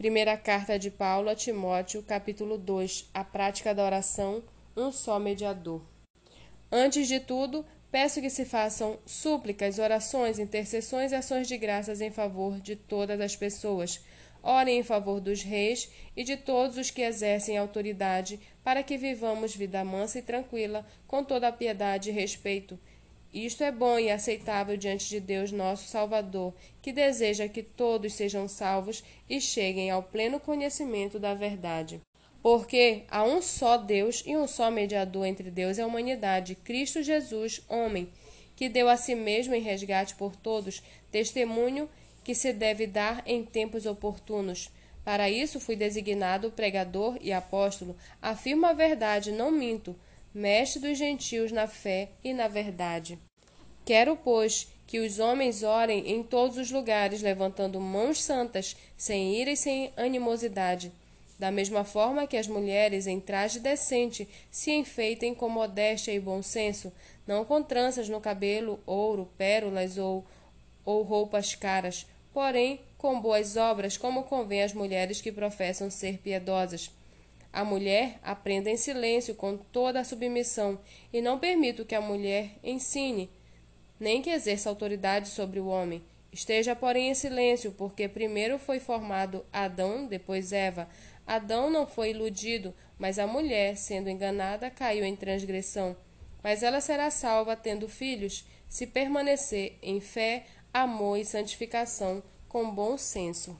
Primeira carta de Paulo a Timóteo, capítulo 2, a prática da oração, um só mediador. Antes de tudo, peço que se façam súplicas, orações, intercessões e ações de graças em favor de todas as pessoas. Orem em favor dos reis e de todos os que exercem autoridade, para que vivamos vida mansa e tranquila, com toda a piedade e respeito isto é bom e aceitável diante de Deus, nosso Salvador, que deseja que todos sejam salvos e cheguem ao pleno conhecimento da verdade. Porque há um só Deus e um só mediador entre Deus e a humanidade, Cristo Jesus, homem, que deu a si mesmo em resgate por todos, testemunho que se deve dar em tempos oportunos. Para isso fui designado pregador e apóstolo. Afirmo a verdade, não minto mestre dos gentios na fé e na verdade. Quero, pois, que os homens orem em todos os lugares, levantando mãos santas, sem ira e sem animosidade. Da mesma forma que as mulheres, em traje decente, se enfeitem com modéstia e bom senso, não com tranças no cabelo, ouro, pérolas ou, ou roupas caras, porém com boas obras, como convém às mulheres que professam ser piedosas. A mulher aprenda em silêncio com toda a submissão, e não permito que a mulher ensine, nem que exerça autoridade sobre o homem. Esteja, porém, em silêncio, porque primeiro foi formado Adão, depois Eva. Adão não foi iludido, mas a mulher, sendo enganada, caiu em transgressão. Mas ela será salva, tendo filhos, se permanecer em fé, amor e santificação com bom senso.